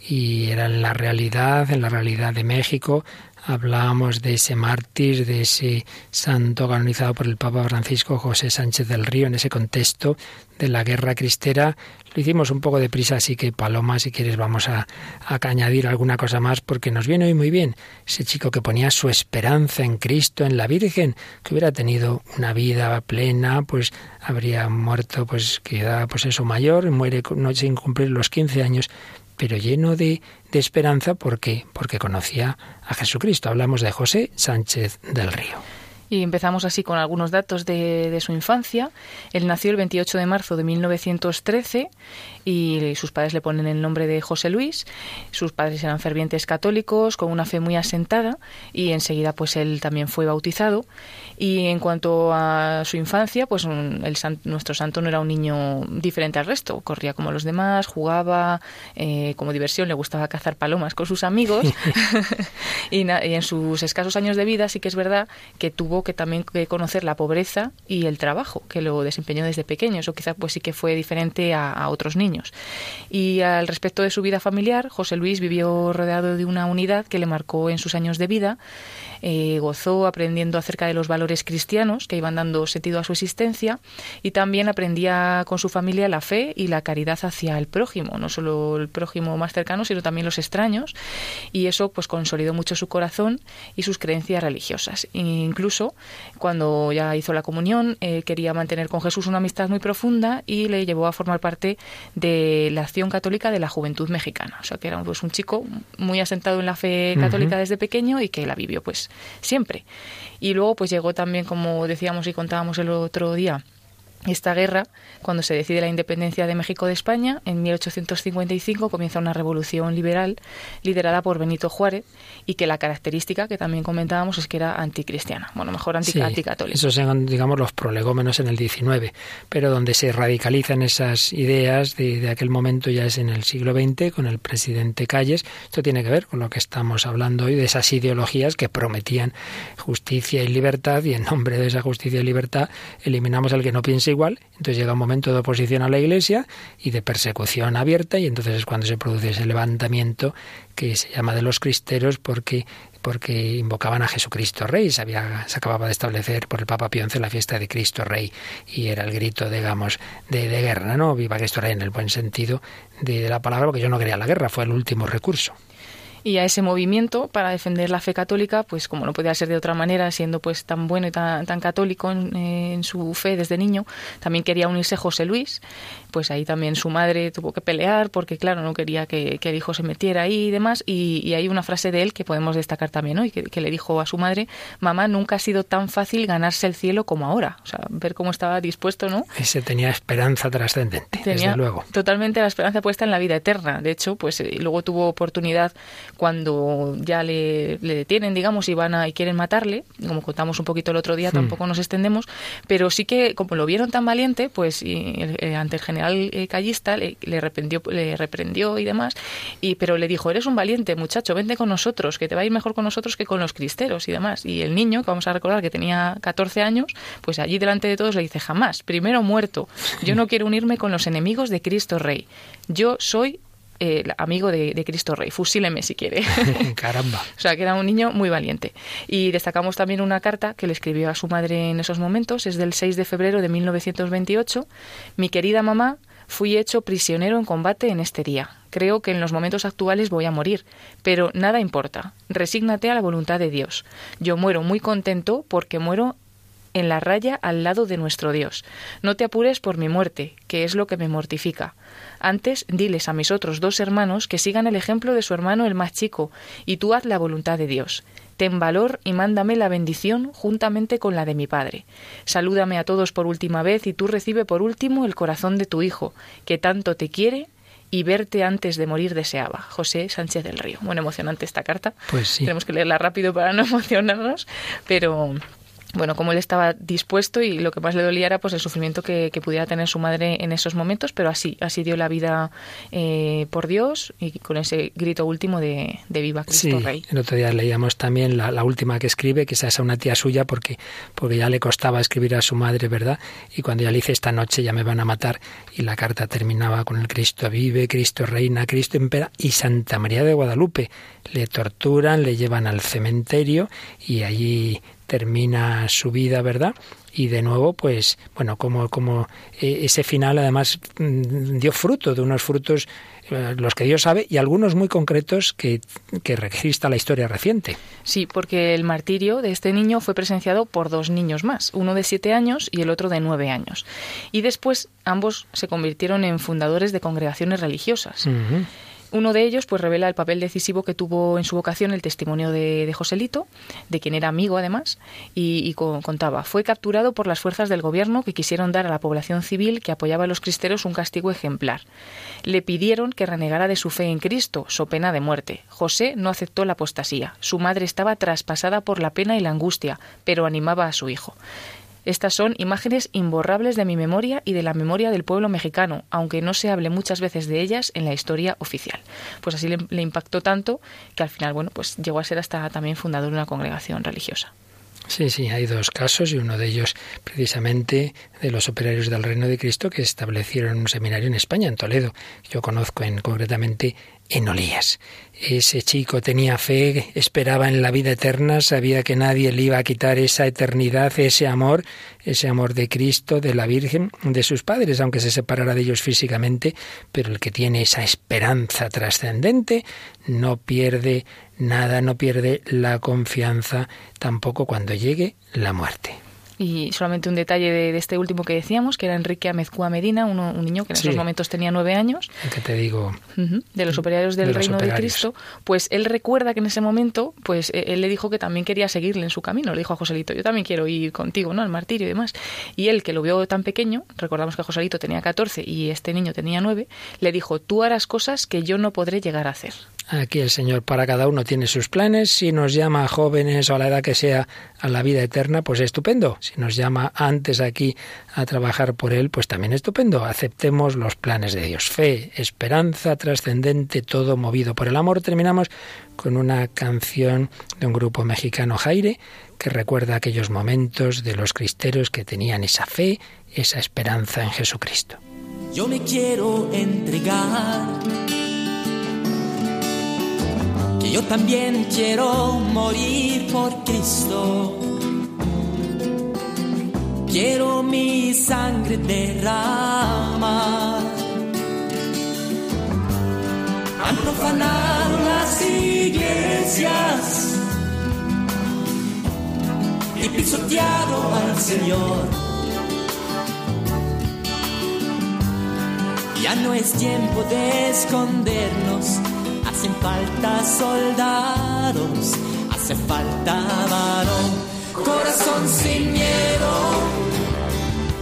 y era en la realidad, en la realidad de México, hablábamos de ese mártir, de ese santo canonizado por el Papa Francisco José Sánchez del Río en ese contexto de la guerra cristera. Lo hicimos un poco de prisa, así que Paloma, si quieres, vamos a, a añadir alguna cosa más porque nos viene hoy muy bien. Ese chico que ponía su esperanza en Cristo, en la Virgen, que hubiera tenido una vida plena, pues habría muerto, pues queda, pues eso mayor, muere no, sin cumplir los 15 años, pero lleno de, de esperanza porque, porque conocía a Jesucristo. Hablamos de José Sánchez del Río. Y empezamos así con algunos datos de, de, su infancia. Él nació el 28 de marzo de 1913 y sus padres le ponen el nombre de José Luis. Sus padres eran fervientes católicos, con una fe muy asentada y enseguida pues él también fue bautizado. Y en cuanto a su infancia, pues el, nuestro santo no era un niño diferente al resto. Corría como los demás, jugaba, eh, como diversión le gustaba cazar palomas con sus amigos. (laughs) (laughs) y, y en sus escasos años de vida sí que es verdad que tuvo que también conocer la pobreza y el trabajo, que lo desempeñó desde pequeño. Eso quizás pues sí que fue diferente a, a, otros niños. Y al respecto de su vida familiar, José Luis vivió rodeado de una unidad que le marcó en sus años de vida. Eh, gozó aprendiendo acerca de los valores cristianos que iban dando sentido a su existencia y también aprendía con su familia la fe y la caridad hacia el prójimo, no solo el prójimo más cercano, sino también los extraños y eso pues consolidó mucho su corazón y sus creencias religiosas. E incluso cuando ya hizo la comunión eh, quería mantener con Jesús una amistad muy profunda y le llevó a formar parte de la acción católica de la juventud mexicana. O sea que era pues, un chico muy asentado en la fe católica uh -huh. desde pequeño y que la vivió pues siempre. Y luego pues llegó también, como decíamos y contábamos el otro día, esta guerra, cuando se decide la independencia de México de España, en 1855 comienza una revolución liberal liderada por Benito Juárez y que la característica que también comentábamos es que era anticristiana, bueno, mejor anti sí, anticatólica. Esos son, digamos, los prolegómenos en el XIX, pero donde se radicalizan esas ideas de, de aquel momento ya es en el siglo XX con el presidente Calles. Esto tiene que ver con lo que estamos hablando hoy, de esas ideologías que prometían justicia y libertad y en nombre de esa justicia y libertad eliminamos al que no piense igual, entonces llega un momento de oposición a la Iglesia y de persecución abierta y entonces es cuando se produce ese levantamiento que se llama de los cristeros porque porque invocaban a Jesucristo Rey, se, había, se acababa de establecer por el Papa Pío la fiesta de Cristo Rey y era el grito, digamos, de, de guerra, ¿no? Viva Cristo Rey en el buen sentido de, de la palabra, porque yo no quería la guerra, fue el último recurso y a ese movimiento para defender la fe católica, pues como no podía ser de otra manera, siendo pues tan bueno y tan, tan católico en, en, su fe desde niño, también quería unirse José Luis, pues ahí también su madre tuvo que pelear porque claro, no quería que, que el hijo se metiera ahí y demás, y, y, hay una frase de él que podemos destacar también hoy, que, que, le dijo a su madre, mamá, nunca ha sido tan fácil ganarse el cielo como ahora, o sea, ver cómo estaba dispuesto, ¿no? Ese tenía esperanza trascendente, tenía desde luego. Totalmente la esperanza puesta en la vida eterna, de hecho, pues eh, luego tuvo oportunidad cuando ya le, le, detienen, digamos, y van a, y quieren matarle, como contamos un poquito el otro día, hmm. tampoco nos extendemos, pero sí que como lo vieron tan valiente, pues y, eh, ante el general eh, Callista le, le, reprendió, le reprendió y demás, y pero le dijo, eres un valiente muchacho, vente con nosotros, que te va a ir mejor con nosotros que con los cristeros y demás. Y el niño, que vamos a recordar que tenía 14 años, pues allí delante de todos le dice, jamás, primero muerto, yo no quiero unirme con los enemigos de Cristo Rey, yo soy eh, amigo de, de, Cristo Rey, fusíleme si quiere. (laughs) Caramba. o sea, que era un niño muy valiente. Y destacamos también una carta que le escribió a su madre en esos momentos, es del 6 de febrero de 1928. Mi querida mamá, fui hecho prisionero en combate en este día. Creo que en los momentos actuales voy a morir, pero nada importa. Resígnate a la voluntad de Dios. Yo muero muy contento porque muero en la raya al lado de nuestro Dios. No te apures por mi muerte, que es lo que me mortifica. Antes diles a mis otros dos hermanos que sigan el ejemplo de su hermano el más chico, y tú haz la voluntad de Dios. Ten valor y mándame la bendición juntamente con la de mi Padre. Salúdame a todos por última vez y tú recibe por último el corazón de tu Hijo, que tanto te quiere y verte antes de morir deseaba. José Sánchez del Río. Bueno, emocionante esta carta. Pues sí. Tenemos que leerla rápido para no (laughs) emocionarnos, pero bueno, como él estaba dispuesto y lo que más le dolía era pues el sufrimiento que, que pudiera tener su madre en esos momentos, pero así, así dio la vida eh, por Dios y con ese grito último de, de viva Cristo sí, Rey. El otro día leíamos también la, la, última que escribe, que esa es a una tía suya porque, porque ya le costaba escribir a su madre, ¿verdad? Y cuando ya le dice esta noche ya me van a matar y la carta terminaba con el Cristo vive, Cristo reina, Cristo impera y Santa María de Guadalupe. Le torturan, le llevan al cementerio y allí termina su vida, ¿verdad? Y de nuevo, pues, bueno, como, como eh, ese final además mm, dio fruto, de unos frutos eh, los que Dios sabe y algunos muy concretos que, que registra la historia reciente. Sí, porque el martirio de este niño fue presenciado por dos niños más, uno de siete años y el otro de nueve años. Y después ambos se convirtieron en fundadores de congregaciones religiosas. Uh -huh. Uno de ellos pues revela el papel decisivo que tuvo en su vocación el testimonio de, de Joselito, de quien era amigo además, y, contaba, fue capturado por las fuerzas del gobierno que quisieron dar a la población civil que apoyaba a los cristeros un castigo ejemplar. Le pidieron que renegara de su fe en Cristo, so pena de muerte. José no aceptó la apostasía. Su madre estaba traspasada por la pena y la angustia, pero animaba a su hijo. Estas son imágenes imborrables de mi memoria y de la memoria del pueblo mexicano, aunque no se hable muchas veces de ellas en la historia oficial. Pues así le, impactó tanto que al final, bueno, pues llegó a ser hasta también fundador de una congregación religiosa. Sí, sí, hay dos casos y uno de ellos precisamente de los operarios del Reino de Cristo que establecieron un seminario en España, en Toledo. Yo conozco en, concretamente en Olías. Ese chico tenía fe, esperaba en la vida eterna, sabía que nadie le iba a quitar esa eternidad, ese amor, ese amor de Cristo, de la Virgen, de sus padres, aunque se separara de ellos físicamente, pero el que tiene esa esperanza trascendente no pierde nada, no pierde la confianza tampoco cuando llegue la muerte. Y solamente un detalle de, de, este último que decíamos, que era Enrique Amezcua Medina, uno, un niño que en sí. esos momentos tenía nueve años. ¿Qué te digo? Uh -huh, de los operarios del de los Reino operarios. de Cristo. Pues él recuerda que en ese momento, pues e, él le dijo que también quería seguirle en su camino. Le dijo a Joselito, yo también quiero ir contigo, ¿no? Al martirio y demás. Y él, que lo vio tan pequeño, recordamos que Joselito tenía 14 y este niño tenía 9, le dijo, tú harás cosas que yo no podré llegar a hacer. Aquí el Señor para cada uno tiene sus planes. Si nos llama a jóvenes o a la edad que sea a la vida eterna, pues estupendo. Si nos llama antes aquí a trabajar por Él, pues también estupendo. Aceptemos los planes de Dios. Fe, esperanza trascendente, todo movido por el amor. Terminamos con una canción de un grupo mexicano, Jaire, que recuerda aquellos momentos de los cristeros que tenían esa fe, esa esperanza en Jesucristo. Yo me quiero entregar que yo también quiero morir por Cristo. Quiero mi sangre derramar. Han profanado las iglesias y pisoteado al Señor. Ya no es tiempo de escondernos hacen falta soldados, hace falta varón, corazón sin miedo,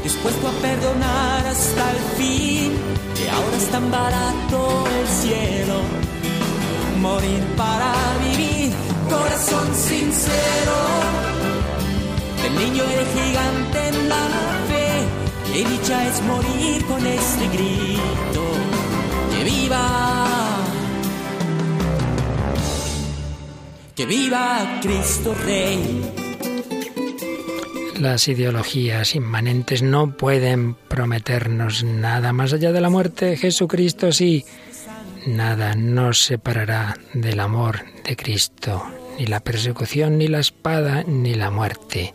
dispuesto a perdonar hasta el fin, que ahora es tan barato el cielo, morir para vivir, corazón sincero, de niño y de gigante en la fe, que dicha es morir con este grito, que viva. Que viva Cristo Rey. Las ideologías inmanentes no pueden prometernos nada más allá de la muerte. Jesucristo sí. Nada nos separará del amor de Cristo, ni la persecución, ni la espada, ni la muerte.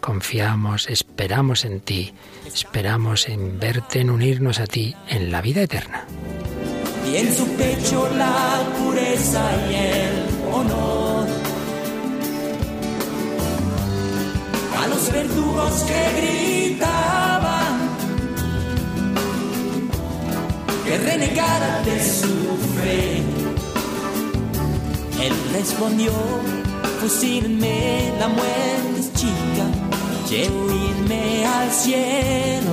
Confiamos, esperamos en ti, esperamos en verte, en unirnos a ti en la vida eterna. Y en su pecho la pureza y el honor. Los verdugos que gritaban que renegara de su fe. Él respondió, fusílenme, la muerte chica, quiero irme al cielo,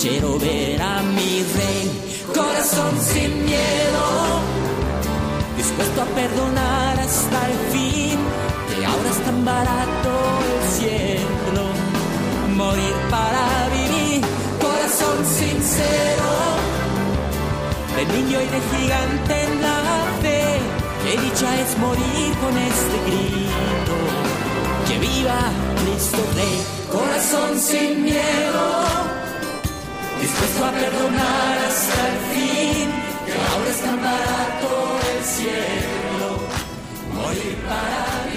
quiero ver a mi rey, corazón sin miedo, dispuesto a perdonar hasta el fin que ahora es tan barato cielo, morir para vivir, corazón sincero, de niño y de gigante en la fe, que dicha es morir con este grito, que viva Cristo Rey, corazón sin miedo, dispuesto a perdonar hasta el fin, que ahora es tan barato el cielo, morir para vivir.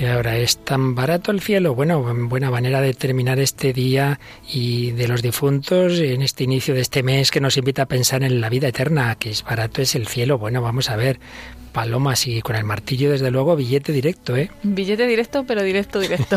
Que ahora es tan barato el cielo. Bueno, buena manera de terminar este día y de los difuntos en este inicio de este mes que nos invita a pensar en la vida eterna, que es barato es el cielo. Bueno, vamos a ver, Paloma, sí, con el martillo, desde luego, billete directo, ¿eh? Billete directo, pero directo, directo.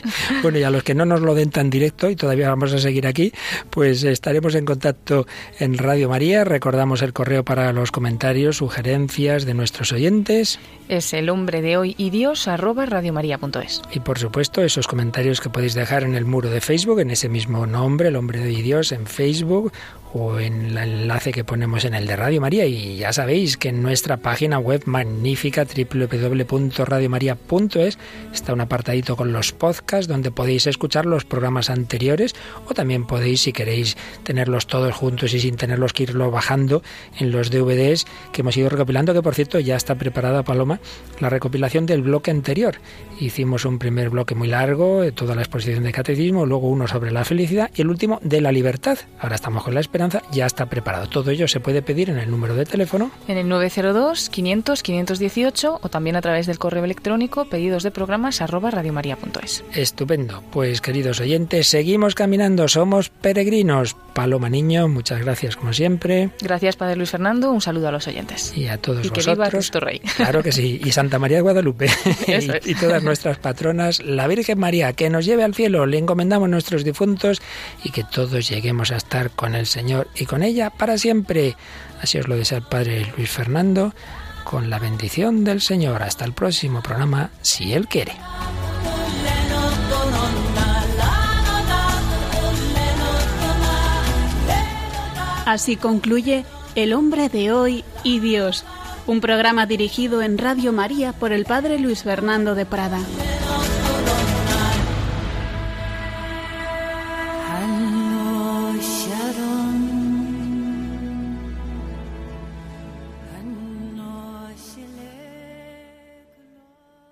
(laughs) bueno, y a los que no nos lo den tan directo, y todavía vamos a seguir aquí, pues estaremos en contacto en Radio María. Recordamos el correo para los comentarios, sugerencias de nuestros oyentes. Es el hombre de hoy y Dios, arroba radiomaria.es. Y por supuesto, esos comentarios que podéis dejar en el muro de Facebook, en ese mismo nombre, el hombre de hoy y Dios, en Facebook o en el enlace que ponemos en el de Radio María. Y ya sabéis que en nuestra página web magnífica www.radiomaria.es está un apartadito con los podcasts donde podéis escuchar los programas anteriores o también podéis, si queréis, tenerlos todos juntos y sin tenerlos que irlo bajando en los DVDs que hemos ido recopilando, que por cierto ya está preparada, Paloma, la recopilación del bloque anterior. Hicimos un primer bloque muy largo, de toda la exposición de catecismo, luego uno sobre la felicidad y el último de la libertad. Ahora estamos con la esperanza ya está preparado. Todo ello se puede pedir en el número de teléfono. En el 902-500-518 o también a través del correo electrónico pedidos de programas arroba radiomaria.es. Estupendo. Pues queridos oyentes, seguimos caminando, somos peregrinos. Paloma Niño, muchas gracias como siempre. Gracias Padre Luis Fernando, un saludo a los oyentes. Y a todos y vosotros. Que viva Cristo Rey. Claro que sí. Y Santa María de Guadalupe. (laughs) Y todas nuestras patronas, la Virgen María, que nos lleve al cielo, le encomendamos nuestros difuntos y que todos lleguemos a estar con el Señor y con ella para siempre. Así os lo desea el Padre Luis Fernando, con la bendición del Señor. Hasta el próximo programa, si Él quiere. Así concluye El hombre de hoy y Dios, un programa dirigido en Radio María por el Padre Luis Fernando de Prada.